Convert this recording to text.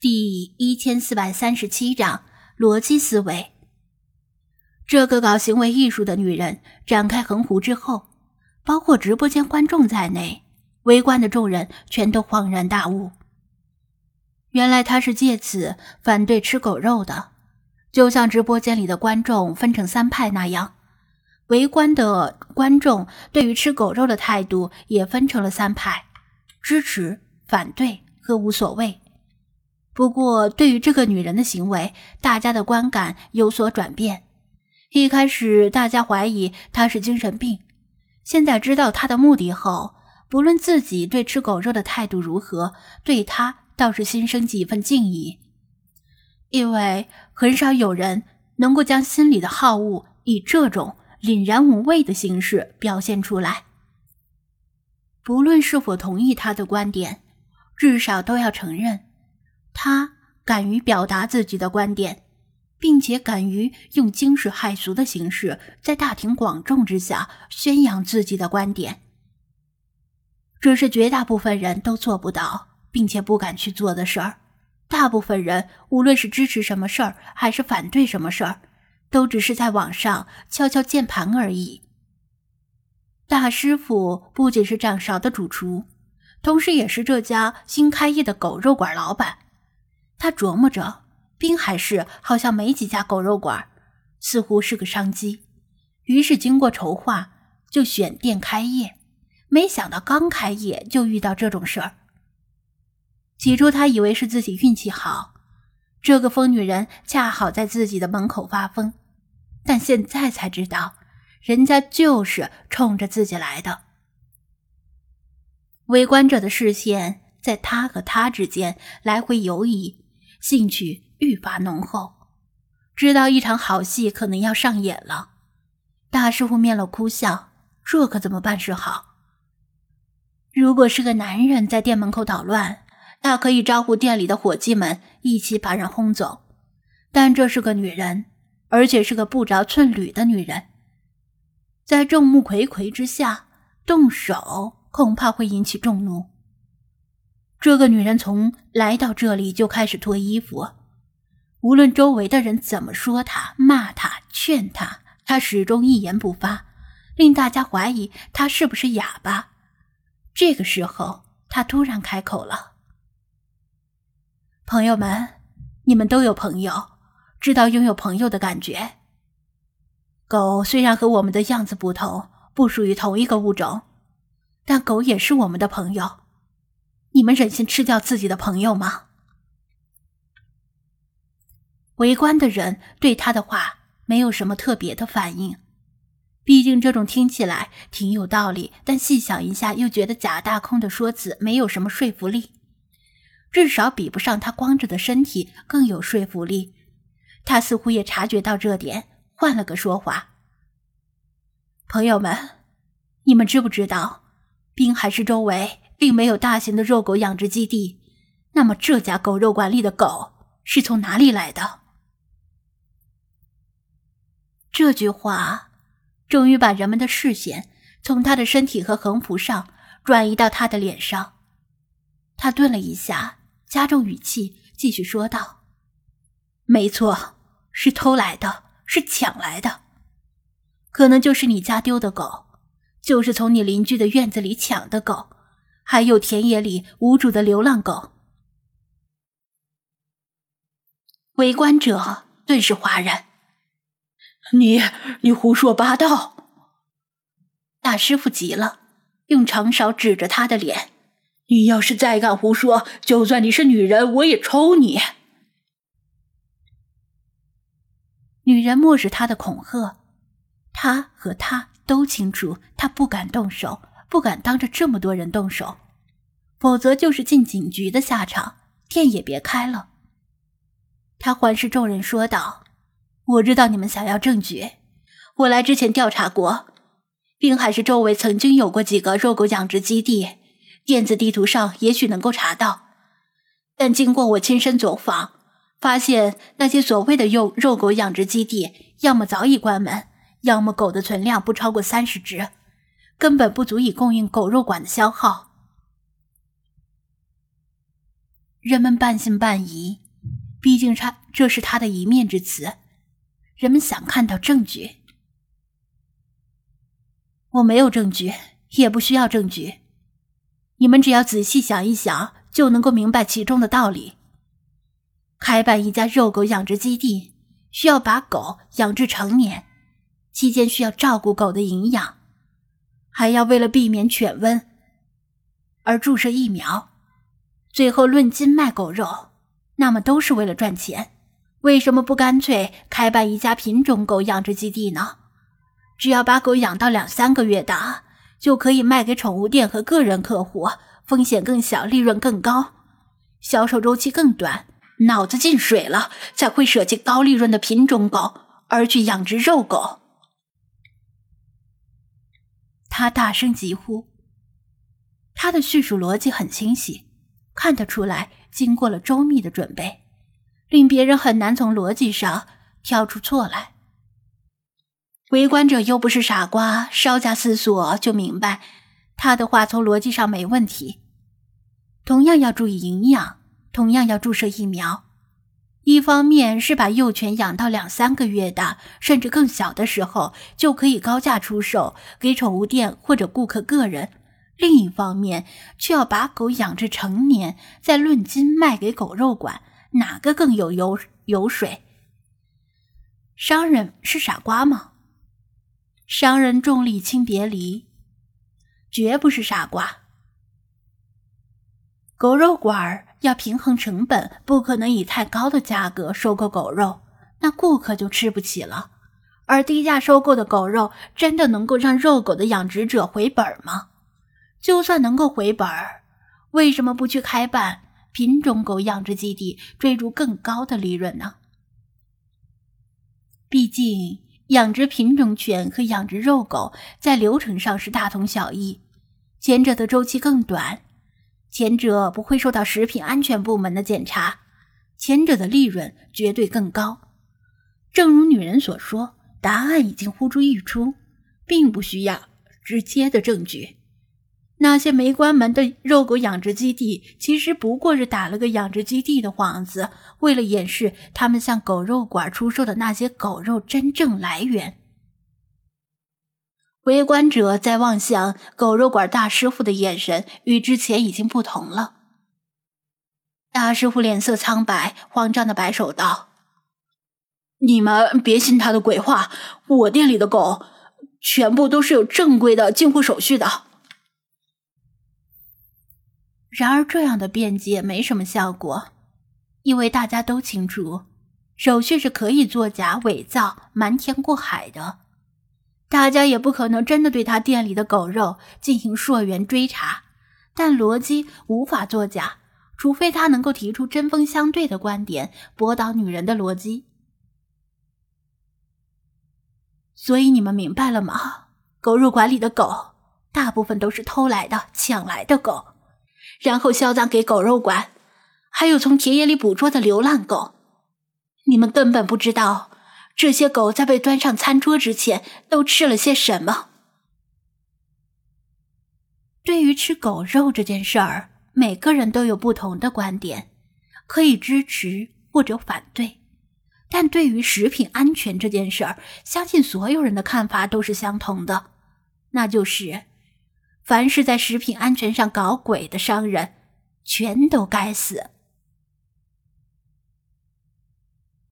第一千四百三十七章逻辑思维。这个搞行为艺术的女人展开横幅之后，包括直播间观众在内，围观的众人全都恍然大悟。原来她是借此反对吃狗肉的，就像直播间里的观众分成三派那样，围观的观众对于吃狗肉的态度也分成了三派：支持、反对和无所谓。不过，对于这个女人的行为，大家的观感有所转变。一开始，大家怀疑她是精神病；现在知道她的目的后，不论自己对吃狗肉的态度如何，对她倒是心生几分敬意。因为很少有人能够将心里的好恶以这种凛然无畏的形式表现出来。不论是否同意他的观点，至少都要承认。他敢于表达自己的观点，并且敢于用惊世骇俗的形式在大庭广众之下宣扬自己的观点，这是绝大部分人都做不到，并且不敢去做的事儿。大部分人无论是支持什么事儿，还是反对什么事儿，都只是在网上敲敲键盘而已。大师傅不仅是掌勺的主厨，同时也是这家新开业的狗肉馆老板。他琢磨着，滨海市好像没几家狗肉馆，似乎是个商机。于是经过筹划，就选店开业。没想到刚开业就遇到这种事儿。起初他以为是自己运气好，这个疯女人恰好在自己的门口发疯，但现在才知道，人家就是冲着自己来的。围观者的视线在他和他之间来回游移。兴趣愈发浓厚，知道一场好戏可能要上演了。大师傅面露哭笑，这可怎么办是好？如果是个男人在店门口捣乱，那可以招呼店里的伙计们一起把人轰走。但这是个女人，而且是个不着寸缕的女人，在众目睽睽之下动手，恐怕会引起众怒。这个女人从来到这里就开始脱衣服，无论周围的人怎么说她、骂她、劝她，她始终一言不发，令大家怀疑她是不是哑巴。这个时候，她突然开口了：“朋友们，你们都有朋友，知道拥有朋友的感觉。狗虽然和我们的样子不同，不属于同一个物种，但狗也是我们的朋友。”你们忍心吃掉自己的朋友吗？围观的人对他的话没有什么特别的反应，毕竟这种听起来挺有道理，但细想一下又觉得假大空的说辞没有什么说服力，至少比不上他光着的身体更有说服力。他似乎也察觉到这点，换了个说法：“朋友们，你们知不知道，滨海市周围？”并没有大型的肉狗养殖基地，那么这家狗肉馆里的狗是从哪里来的？这句话终于把人们的视线从他的身体和横幅上转移到他的脸上。他顿了一下，加重语气继续说道：“没错，是偷来的，是抢来的，可能就是你家丢的狗，就是从你邻居的院子里抢的狗。”还有田野里无主的流浪狗，围观者顿时哗然。你你胡说八道！大师傅急了，用长勺指着他的脸：“你要是再敢胡说，就算你是女人，我也抽你！”女人漠视他的恐吓，他和他都清楚，他不敢动手。不敢当着这么多人动手，否则就是进警局的下场，店也别开了。他环视众人说道：“我知道你们想要证据，我来之前调查过，滨海市周围曾经有过几个肉狗养殖基地，电子地图上也许能够查到。但经过我亲身走访，发现那些所谓的肉肉狗养殖基地，要么早已关门，要么狗的存量不超过三十只。”根本不足以供应狗肉馆的消耗。人们半信半疑，毕竟他这是他的一面之词，人们想看到证据。我没有证据，也不需要证据，你们只要仔细想一想，就能够明白其中的道理。开办一家肉狗养殖基地，需要把狗养至成年，期间需要照顾狗的营养，还要为了避免犬瘟而注射疫苗，最后论斤卖狗肉，那么都是为了赚钱。为什么不干脆开办一家品种狗养殖基地呢？只要把狗养到两三个月大，就可以卖给宠物店和个人客户，风险更小，利润更高，销售周期更短。脑子进水了，才会舍弃高利润的品种狗，而去养殖肉狗。他大声疾呼。他的叙述逻辑很清晰，看得出来经过了周密的准备，令别人很难从逻辑上挑出错来。围观者又不是傻瓜，稍加思索就明白，他的话从逻辑上没问题。同样要注意营养。同样要注射疫苗，一方面是把幼犬养到两三个月大，甚至更小的时候，就可以高价出售给宠物店或者顾客个人；另一方面却要把狗养至成年，再论斤卖给狗肉馆，哪个更有油油水？商人是傻瓜吗？商人重利轻别离，绝不是傻瓜。狗肉馆儿。要平衡成本，不可能以太高的价格收购狗肉，那顾客就吃不起了。而低价收购的狗肉，真的能够让肉狗的养殖者回本吗？就算能够回本，为什么不去开办品种狗养殖基地，追逐更高的利润呢？毕竟，养殖品种犬和养殖肉狗在流程上是大同小异，前者的周期更短。前者不会受到食品安全部门的检查，前者的利润绝对更高。正如女人所说，答案已经呼之欲出，并不需要直接的证据。那些没关门的肉狗养殖基地，其实不过是打了个养殖基地的幌子，为了掩饰他们向狗肉馆出售的那些狗肉真正来源。围观者在望向狗肉馆大师傅的眼神与之前已经不同了。大师傅脸色苍白，慌张的摆手道：“你们别信他的鬼话，我店里的狗全部都是有正规的进货手续的。”然而，这样的辩解没什么效果，因为大家都清楚，手续是可以作假、伪造、瞒天过海的。大家也不可能真的对他店里的狗肉进行溯源追查，但逻辑无法作假，除非他能够提出针锋相对的观点，驳倒女人的逻辑。所以你们明白了吗？狗肉馆里的狗大部分都是偷来的、抢来的狗，然后销赃给狗肉馆，还有从田野里捕捉的流浪狗，你们根本不知道。这些狗在被端上餐桌之前都吃了些什么？对于吃狗肉这件事儿，每个人都有不同的观点，可以支持或者反对。但对于食品安全这件事儿，相信所有人的看法都是相同的，那就是：凡是在食品安全上搞鬼的商人，全都该死。